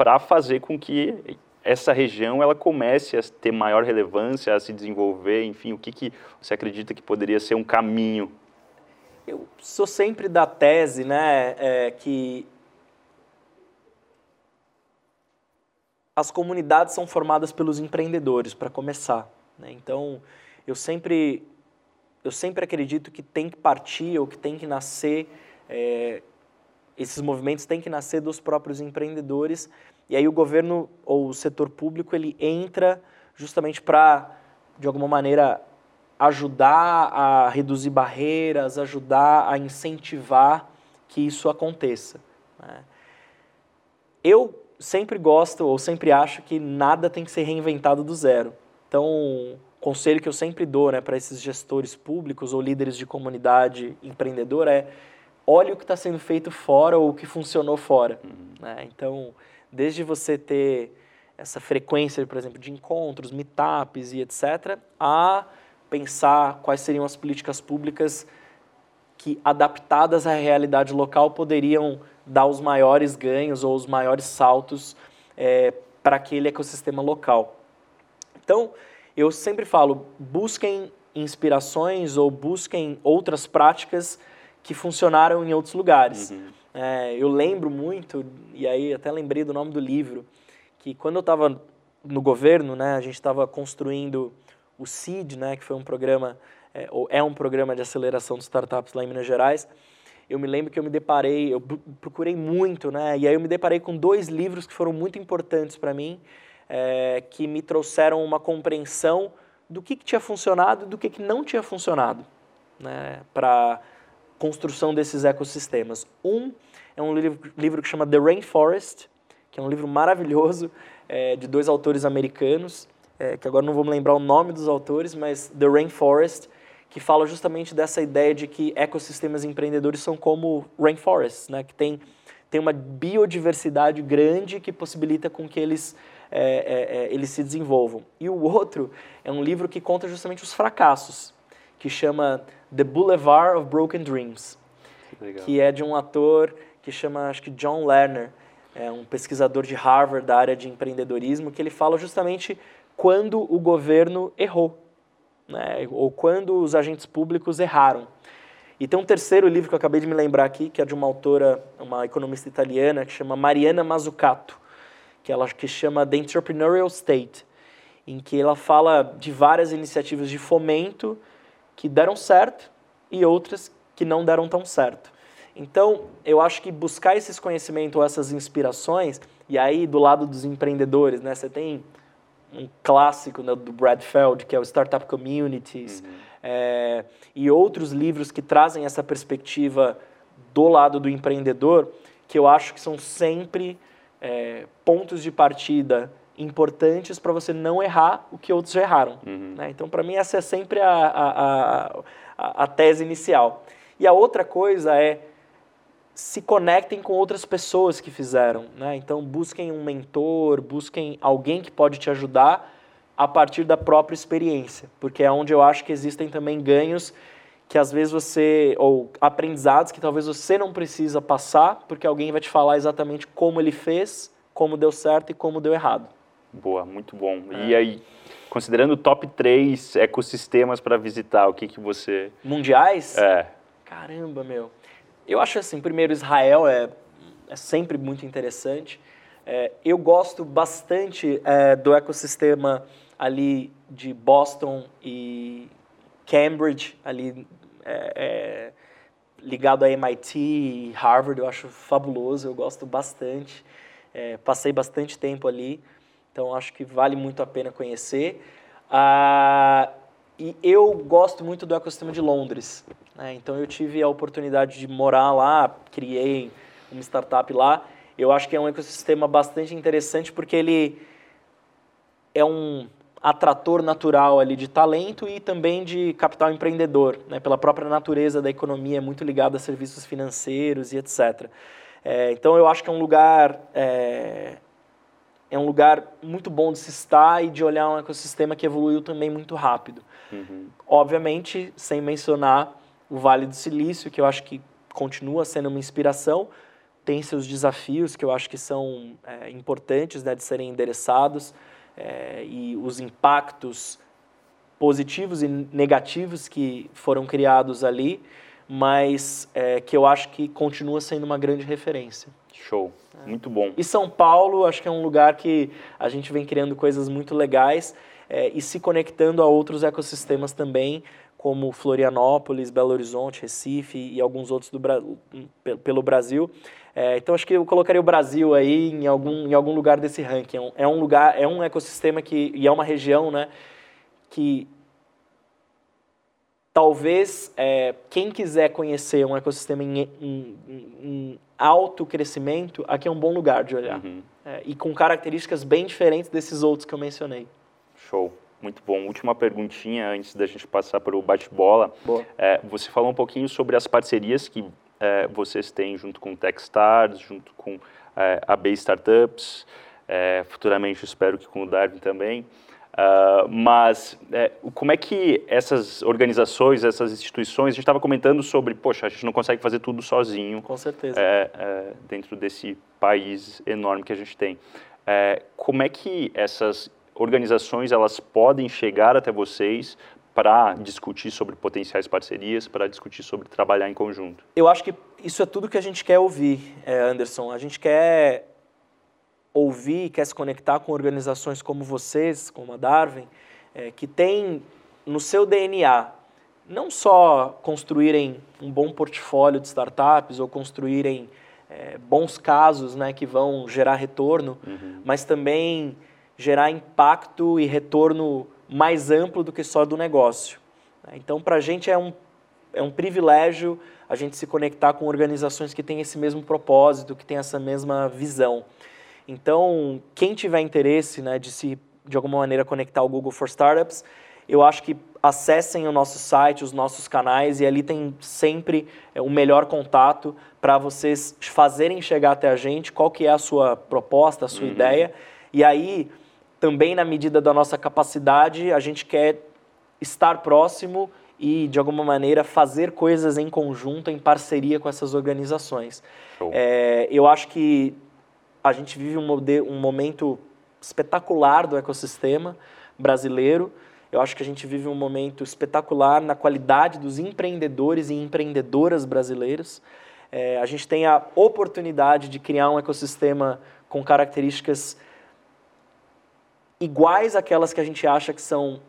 para fazer com que essa região ela comece a ter maior relevância, a se desenvolver, enfim, o que, que você acredita que poderia ser um caminho? Eu sou sempre da tese, né, é, que as comunidades são formadas pelos empreendedores, para começar. Né? Então, eu sempre, eu sempre acredito que tem que partir ou que tem que nascer, é, esses movimentos têm que nascer dos próprios empreendedores e aí o governo ou o setor público ele entra justamente para, de alguma maneira, ajudar a reduzir barreiras, ajudar a incentivar que isso aconteça. Né? Eu sempre gosto ou sempre acho que nada tem que ser reinventado do zero. Então, o conselho que eu sempre dou né, para esses gestores públicos ou líderes de comunidade empreendedora é olhe o que está sendo feito fora ou o que funcionou fora. Uhum. Né? Então, desde você ter essa frequência, por exemplo, de encontros, meetups e etc., a pensar quais seriam as políticas públicas que, adaptadas à realidade local, poderiam dar os maiores ganhos ou os maiores saltos é, para aquele ecossistema local. Então, eu sempre falo, busquem inspirações ou busquem outras práticas que funcionaram em outros lugares. Uhum. É, eu lembro muito, e aí até lembrei do nome do livro, que quando eu estava no governo, né, a gente estava construindo o CID, né, que foi um programa, é, ou é um programa de aceleração de startups lá em Minas Gerais, eu me lembro que eu me deparei, eu procurei muito, né, e aí eu me deparei com dois livros que foram muito importantes para mim, é, que me trouxeram uma compreensão do que, que tinha funcionado e do que, que não tinha funcionado, né, para construção desses ecossistemas. Um é um livro, livro que chama The Rainforest, que é um livro maravilhoso é, de dois autores americanos, é, que agora não vou me lembrar o nome dos autores, mas The Rainforest, que fala justamente dessa ideia de que ecossistemas empreendedores são como rainforests, né, que tem, tem uma biodiversidade grande que possibilita com que eles, é, é, é eles se desenvolvam. E o outro é um livro que conta justamente os fracassos, que chama The Boulevard of Broken Dreams, Legal. que é de um ator que chama, acho que John Lerner, é um pesquisador de Harvard da área de empreendedorismo, que ele fala justamente quando o governo errou, né, ou quando os agentes públicos erraram. E tem um terceiro livro que eu acabei de me lembrar aqui, que é de uma autora, uma economista italiana, que chama Mariana Mazzucato, que ela que chama The Entrepreneurial State, em que ela fala de várias iniciativas de fomento que deram certo e outras que não deram tão certo. Então, eu acho que buscar esses conhecimentos, essas inspirações, e aí do lado dos empreendedores, né, você tem um clássico né, do Brad Feld, que é o Startup Communities, uhum. é, e outros livros que trazem essa perspectiva do lado do empreendedor, que eu acho que são sempre é, pontos de partida importantes para você não errar o que outros já erraram. Uhum. Né? Então, para mim, essa é sempre a, a, a, a tese inicial. E a outra coisa é se conectem com outras pessoas que fizeram. Né? Então, busquem um mentor, busquem alguém que pode te ajudar a partir da própria experiência, porque é onde eu acho que existem também ganhos que às vezes você, ou aprendizados que talvez você não precisa passar, porque alguém vai te falar exatamente como ele fez, como deu certo e como deu errado. Boa, muito bom. É. E aí, considerando o top 3 ecossistemas para visitar, o que, que você. Mundiais? É. Caramba, meu. Eu acho assim, primeiro, Israel é, é sempre muito interessante. É, eu gosto bastante é, do ecossistema ali de Boston e Cambridge, ali é, é ligado a MIT e Harvard, eu acho fabuloso, eu gosto bastante. É, passei bastante tempo ali, então acho que vale muito a pena conhecer. Ah, e eu gosto muito do ecossistema de Londres. Né? Então eu tive a oportunidade de morar lá, criei uma startup lá. Eu acho que é um ecossistema bastante interessante porque ele é um atrator natural ali de talento e também de capital empreendedor, né? pela própria natureza da economia, é muito ligado a serviços financeiros e etc. É, então eu acho que é um lugar é, é um lugar muito bom de se estar e de olhar um ecossistema que evoluiu também muito rápido. Uhum. Obviamente, sem mencionar o Vale do Silício, que eu acho que continua sendo uma inspiração, tem seus desafios que eu acho que são é, importantes né, de serem endereçados é, e os impactos positivos e negativos que foram criados ali, mas é, que eu acho que continua sendo uma grande referência. Show, é. muito bom. E São Paulo, acho que é um lugar que a gente vem criando coisas muito legais é, e se conectando a outros ecossistemas também, como Florianópolis, Belo Horizonte, Recife e alguns outros do Bra pelo Brasil. É, então acho que eu colocaria o Brasil aí em algum, em algum lugar desse ranking. É um, é um lugar, é um ecossistema que e é uma região, né, que talvez é, quem quiser conhecer um ecossistema em, em, em, alto crescimento, aqui é um bom lugar de olhar. Uhum. É, e com características bem diferentes desses outros que eu mencionei. Show. Muito bom. Última perguntinha antes da gente passar para o bate-bola. É, você falou um pouquinho sobre as parcerias que é, vocês têm junto com o Techstars, junto com é, a Bay Startups, é, futuramente espero que com o Darwin também. Uh, mas é, como é que essas organizações, essas instituições, a gente estava comentando sobre, poxa, a gente não consegue fazer tudo sozinho. Com certeza. É, é, dentro desse país enorme que a gente tem. É, como é que essas organizações elas podem chegar até vocês para discutir sobre potenciais parcerias, para discutir sobre trabalhar em conjunto? Eu acho que isso é tudo que a gente quer ouvir, é, Anderson. A gente quer ouvir, quer se conectar com organizações como vocês, como a Darwin, é, que tem no seu DNA não só construírem um bom portfólio de startups ou construírem é, bons casos né, que vão gerar retorno, uhum. mas também gerar impacto e retorno mais amplo do que só do negócio. Então, para a gente é um, é um privilégio a gente se conectar com organizações que têm esse mesmo propósito, que têm essa mesma visão. Então, quem tiver interesse né, de se, de alguma maneira, conectar ao Google for Startups, eu acho que acessem o nosso site, os nossos canais, e ali tem sempre é, o melhor contato para vocês fazerem chegar até a gente qual que é a sua proposta, a sua uhum. ideia, e aí também na medida da nossa capacidade, a gente quer estar próximo e, de alguma maneira, fazer coisas em conjunto, em parceria com essas organizações. É, eu acho que a gente vive um, um momento espetacular do ecossistema brasileiro Eu acho que a gente vive um momento espetacular na qualidade dos empreendedores e empreendedoras brasileiros. É, a gente tem a oportunidade de criar um ecossistema com características iguais àquelas que a gente acha que são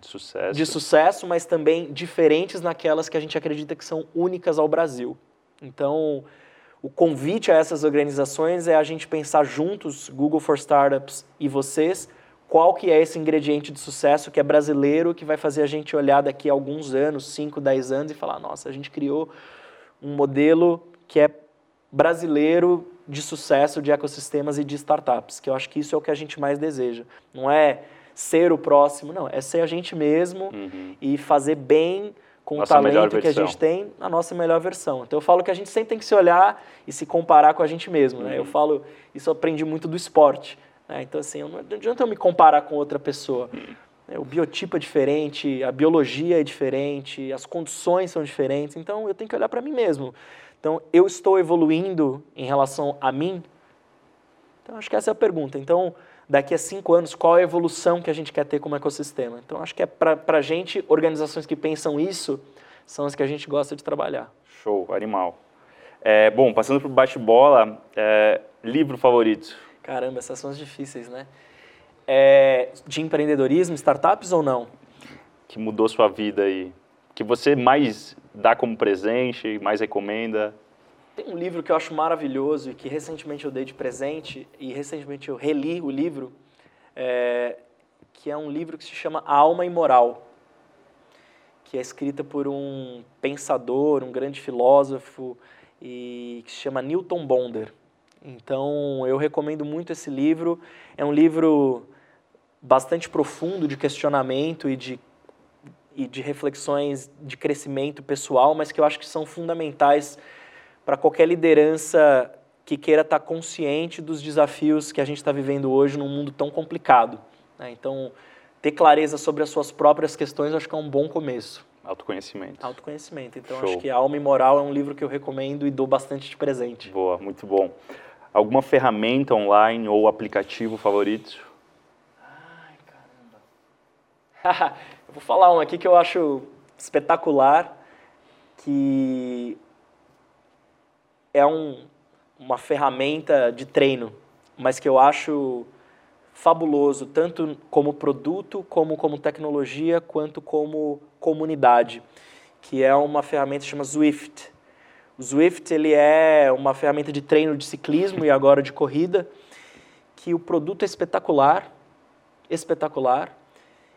de sucesso. de sucesso, mas também diferentes naquelas que a gente acredita que são únicas ao Brasil. Então, o convite a essas organizações é a gente pensar juntos, Google for Startups e vocês, qual que é esse ingrediente de sucesso que é brasileiro, que vai fazer a gente olhar daqui a alguns anos, 5, 10 anos, e falar, nossa, a gente criou um modelo que é brasileiro de sucesso de ecossistemas e de startups, que eu acho que isso é o que a gente mais deseja. Não é ser o próximo, não, é ser a gente mesmo Uhum. e fazer bem com Nossa o talento que a gente tem, a nossa melhor versão. Então eu falo que a gente sempre tem que se olhar e se comparar com a gente mesmo. Né? Eu Uhum. falo, isso eu aprendi muito do esporte. Né? Então assim, não adianta eu me comparar com outra pessoa. Uhum. né? O biotipo é diferente, a biologia é diferente, as condições são diferentes. Então eu tenho que olhar para mim mesmo. Então eu estou evoluindo em relação a mim. Então acho que essa é a pergunta. Então daqui a cinco anos, qual é a evolução que a gente quer ter como ecossistema? Então, acho que é para a gente, organizações que pensam isso, são as que a gente gosta de trabalhar. Show, animal. É, bom, passando para o bate-bola, é, livro favorito? Caramba, essas são as difíceis, né? É, de empreendedorismo, startups ou não? Que mudou sua vida aí? Que você mais dá como presente, mais recomenda? Tem um livro que eu acho maravilhoso e que recentemente eu dei de presente e recentemente eu reli o livro, é, que é um livro que se chama A Alma Imoral, que é escrita por um pensador, um grande filósofo e que se chama Newton Bonder. Então eu recomendo muito esse livro. É um livro bastante profundo de questionamento e de e de reflexões de crescimento pessoal, mas que eu acho que são fundamentais para qualquer liderança que queira estar consciente dos desafios que a gente está vivendo hoje num mundo tão complicado. né? Então, ter clareza sobre as suas próprias questões, acho que é um bom começo. Autoconhecimento. Autoconhecimento. Então, Show. acho que Alma e Moral é um livro que eu recomendo e dou bastante de presente. Boa, muito bom. Alguma ferramenta online ou aplicativo favorito? Ai, caramba. [LAUGHS] eu vou falar um aqui que eu acho espetacular, que é um, uma ferramenta de treino, mas que eu acho fabuloso, tanto como produto, como como tecnologia, quanto como comunidade, que é uma ferramenta que chama Zwift. O Zwift ele é uma ferramenta de treino de ciclismo e agora de corrida, que o produto é espetacular, espetacular,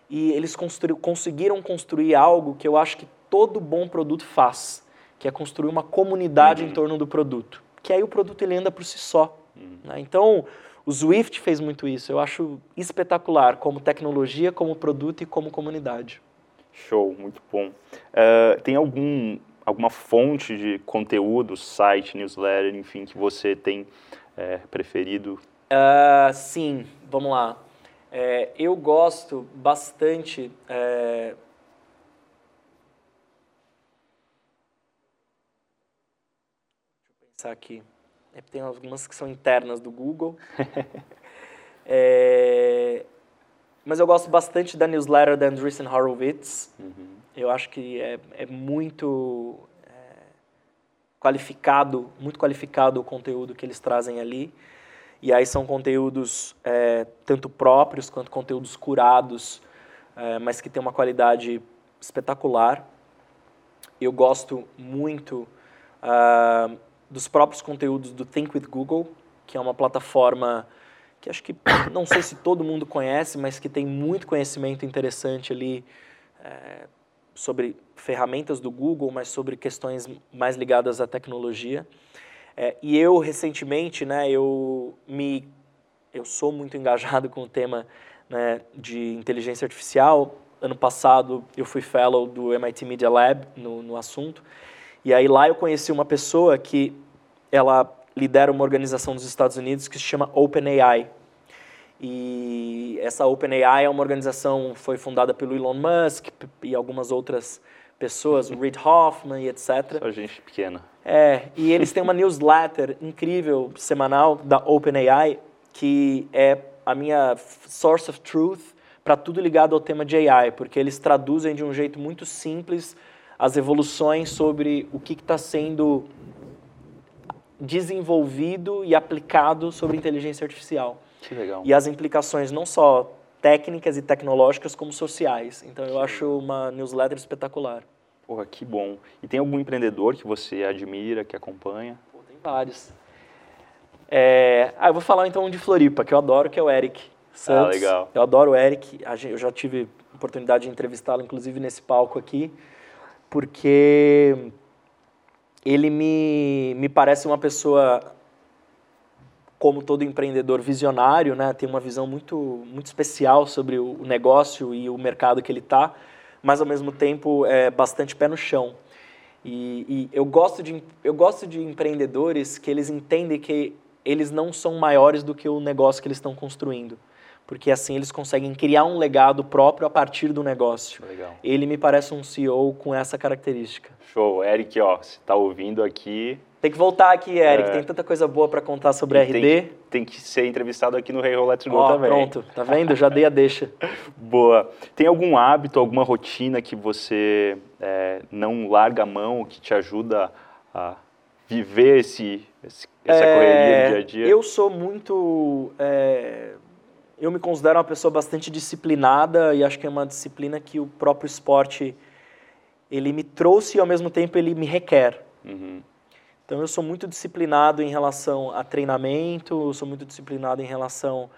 e eles conseguiram construir algo que eu acho que todo bom produto faz, que é construir uma comunidade em torno do produto, que aí o produto ele anda por si só. né? Então, o Zwift fez muito isso. Eu acho espetacular como tecnologia, como produto e como comunidade. Show, muito bom. Eh, tem algum, alguma fonte de conteúdo, site, newsletter, enfim, que você tem eh, preferido? Ah, sim, vamos lá. É, eu gosto bastante. é, Deixa eu pensar aqui. É, tem algumas que são internas do Google. [LAUGHS] É, mas eu gosto bastante da newsletter da Andreessen Horowitz. Eu acho que é, é muito é, qualificado, muito qualificado o conteúdo que eles trazem ali. E aí são conteúdos é, tanto próprios quanto conteúdos curados, é, mas que tem uma qualidade espetacular. Eu gosto muito ah, dos próprios conteúdos do Think with Google, que é uma plataforma que acho que [COUGHS] não sei se todo mundo conhece, mas que tem muito conhecimento interessante ali é, sobre ferramentas do Google, mas sobre questões mais ligadas à tecnologia. É, e eu recentemente, né, eu me, eu sou muito engajado com o tema né, de inteligência artificial. Ano passado eu fui fellow do MIT Media Lab no, no assunto. E aí lá eu conheci uma pessoa que ela lidera uma organização dos Estados Unidos que se chama OpenAI. E essa OpenAI é uma organização foi fundada pelo Elon Musk e algumas outras pessoas, o Reid Hoffman e etc. Só gente pequena. É, e eles têm uma newsletter incrível, semanal, da OpenAI, que é a minha source of truth para tudo ligado ao tema de AI, porque eles traduzem de um jeito muito simples as evoluções sobre o que está sendo desenvolvido e aplicado sobre inteligência artificial. Que legal. E as implicações não só técnicas e tecnológicas, como sociais. Então eu acho uma newsletter espetacular. Porra, que bom. E tem algum empreendedor que você admira, que acompanha? Pô, tem vários. É... Ah, eu vou falar então de Floripa, que eu adoro, que é o Eric Santos. Ah, legal. Eu adoro o Eric. Eu já tive oportunidade de entrevistá-lo, inclusive, nesse palco aqui, porque ele me, me parece uma pessoa, como todo empreendedor visionário, né? Tem uma visão muito, muito especial sobre o negócio e o mercado que ele está, mas ao mesmo tempo é bastante pé no chão. E, e, eu, gosto de, eu gosto de empreendedores que eles entendem que eles não são maiores do que o negócio que eles estão construindo porque assim eles conseguem criar um legado próprio a partir do negócio. Legal. Ele me parece um CEO com essa característica. Show. Eric, ó, você está ouvindo aqui. Tem que voltar aqui, Eric. É... Tem tanta coisa boa para contar sobre e RD. Tem, tem, que ser entrevistado aqui no Rei hey Let's Go ó, também. Pronto, tá vendo? Já dei a deixa. [LAUGHS] boa. Tem algum hábito, alguma rotina que você é, não larga a mão, que te ajuda a viver esse, esse essa é, correria do dia a dia? Eu sou muito é, eu me considero uma pessoa bastante disciplinada e acho que é uma disciplina que o próprio esporte ele me trouxe e ao mesmo tempo ele me requer. Uhum. Então eu sou muito disciplinado em relação a treinamento, eu sou muito disciplinado em relação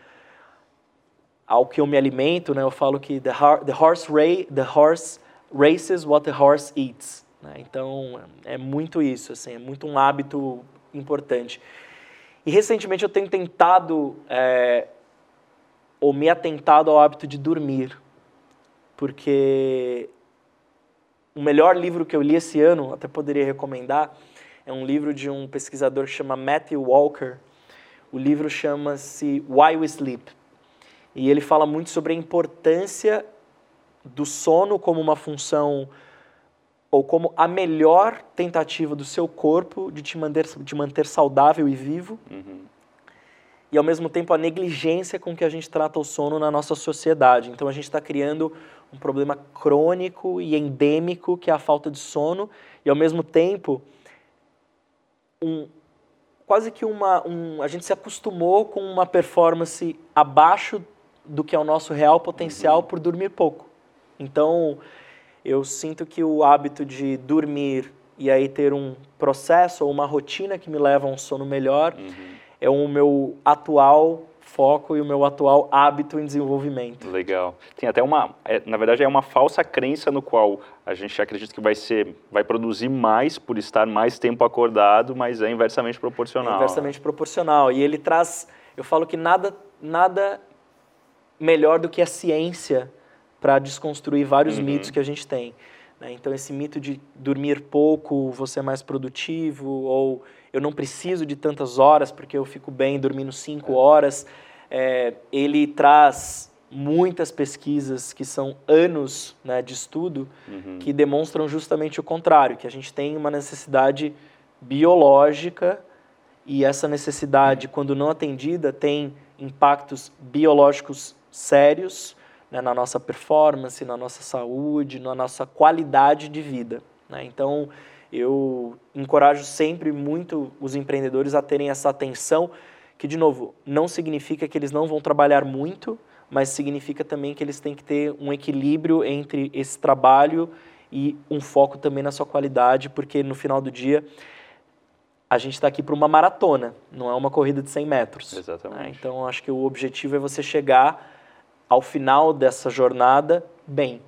ao que eu me alimento, né? Eu falo que the, the horse ray, the horse races what the horse eats. Né? Então é muito isso, assim, é muito um hábito importante. E recentemente eu tenho tentado é, ou me atentado ao hábito de dormir, porque o melhor livro que eu li esse ano, até poderia recomendar, é um livro de um pesquisador que chama Matthew Walker. O livro chama-se Why We Sleep. E ele fala muito sobre a importância do sono como uma função ou como a melhor tentativa do seu corpo de te manter, de manter saudável e vivo. Uhum e ao mesmo tempo a negligência com que a gente trata o sono na nossa sociedade. Então a gente está criando um problema crônico e endêmico que é a falta de sono e ao mesmo tempo um, quase que uma um, a gente se acostumou com uma performance abaixo do que é o nosso real potencial por dormir pouco. Então eu sinto que o hábito de dormir e aí ter um processo ou uma rotina que me leva a um sono melhor uhum é o meu atual foco e o meu atual hábito em desenvolvimento. Legal. Tem até uma, é, na verdade é uma falsa crença no qual a gente acredita que vai ser, vai produzir mais por estar mais tempo acordado, mas é inversamente proporcional. É inversamente proporcional. E ele traz, eu falo que nada, nada melhor do que a ciência para desconstruir vários uhum. mitos que a gente tem. Né? Então esse mito de dormir pouco, você é mais produtivo ou eu não preciso de tantas horas porque eu fico bem dormindo cinco é. horas. É, ele traz muitas pesquisas que são anos né, de estudo uhum. que demonstram justamente o contrário, que a gente tem uma necessidade biológica e essa necessidade, quando não atendida, tem impactos biológicos sérios né, na nossa performance, na nossa saúde, na nossa qualidade de vida. Né? Então, eu encorajo sempre muito os empreendedores a terem essa atenção, que, de novo, não significa que eles não vão trabalhar muito, mas significa também que eles têm que ter um equilíbrio entre esse trabalho e um foco também na sua qualidade, porque no final do dia a gente está aqui para uma maratona, não é uma corrida de 100 metros. Exatamente. Né? Então, acho que o objetivo é você chegar ao final dessa jornada bem.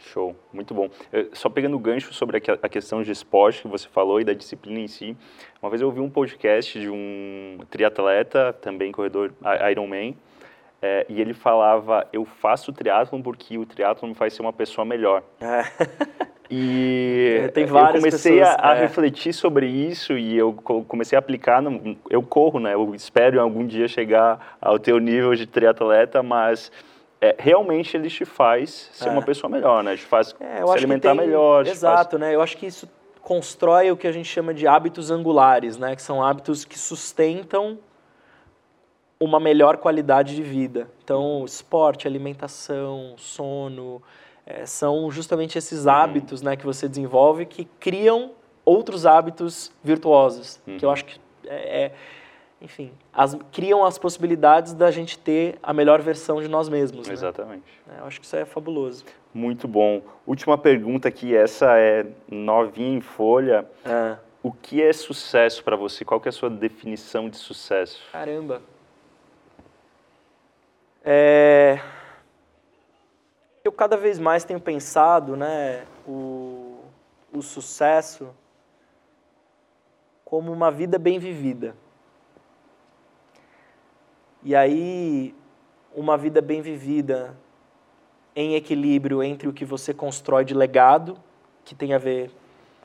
Show, muito bom. Só pegando o gancho sobre a questão de esporte que você falou e da disciplina em si, uma vez eu ouvi um podcast de um triatleta, também corredor Ironman, é, e ele falava, eu faço triatlon porque o triatlon me faz ser uma pessoa melhor. É. [LAUGHS] E é, Tem várias eu comecei pessoas, a, a é. refletir sobre isso e eu comecei a aplicar, no, eu corro, né? Eu espero algum dia chegar ao teu nível de triatleta, mas é, realmente ele te faz ser é. uma pessoa melhor, né? Te faz é, se alimentar tem, melhor. Exato, faz... né? Eu acho que isso constrói o que a gente chama de hábitos angulares, né? Que são hábitos que sustentam uma melhor qualidade de vida. Então, esporte, alimentação, sono, é, são justamente esses Uhum. hábitos né, que você desenvolve que criam outros hábitos virtuosos. Que eu Uhum. acho que é, é- enfim, as- criam as possibilidades da gente ter a melhor versão de nós mesmos. né? Exatamente. É, Eu acho que isso é fabuloso. Muito bom. Última pergunta aqui, essa é novinha em folha. Ah, O que é sucesso para você? Qual que é a sua definição de sucesso? caramba. É, Eu cada vez mais tenho pensado, né, o, o sucesso como uma vida bem vivida. E aí, uma vida bem vivida em equilíbrio entre o que você constrói de legado, que tem a ver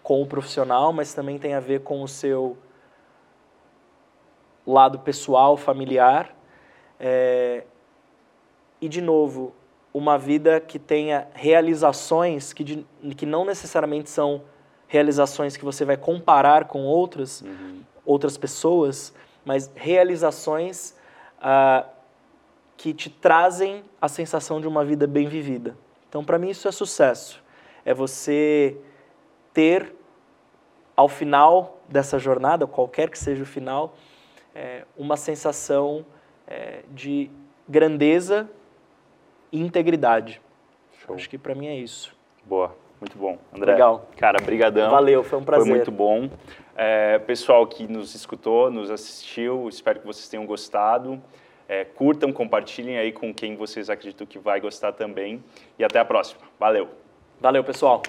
com o profissional, mas também tem a ver com o seu lado pessoal, familiar. É, e, de novo, uma vida que tenha realizações que, de, que não necessariamente são realizações que você vai comparar com outras, outras pessoas, mas realizações ah, que te trazem a sensação de uma vida bem vivida. Então, para mim, isso é sucesso. É você ter, ao final dessa jornada, qualquer que seja o final, é, uma sensação é, de grandeza integridade. Show. Acho que para mim é isso. Boa, muito bom. André, Legal. cara, brigadão. Valeu, foi um prazer. Foi muito bom. É, pessoal que nos escutou, nos assistiu, espero que vocês tenham gostado. É, curtam, compartilhem aí com quem vocês acreditam que vai gostar também. E até a próxima. Valeu! Valeu, pessoal.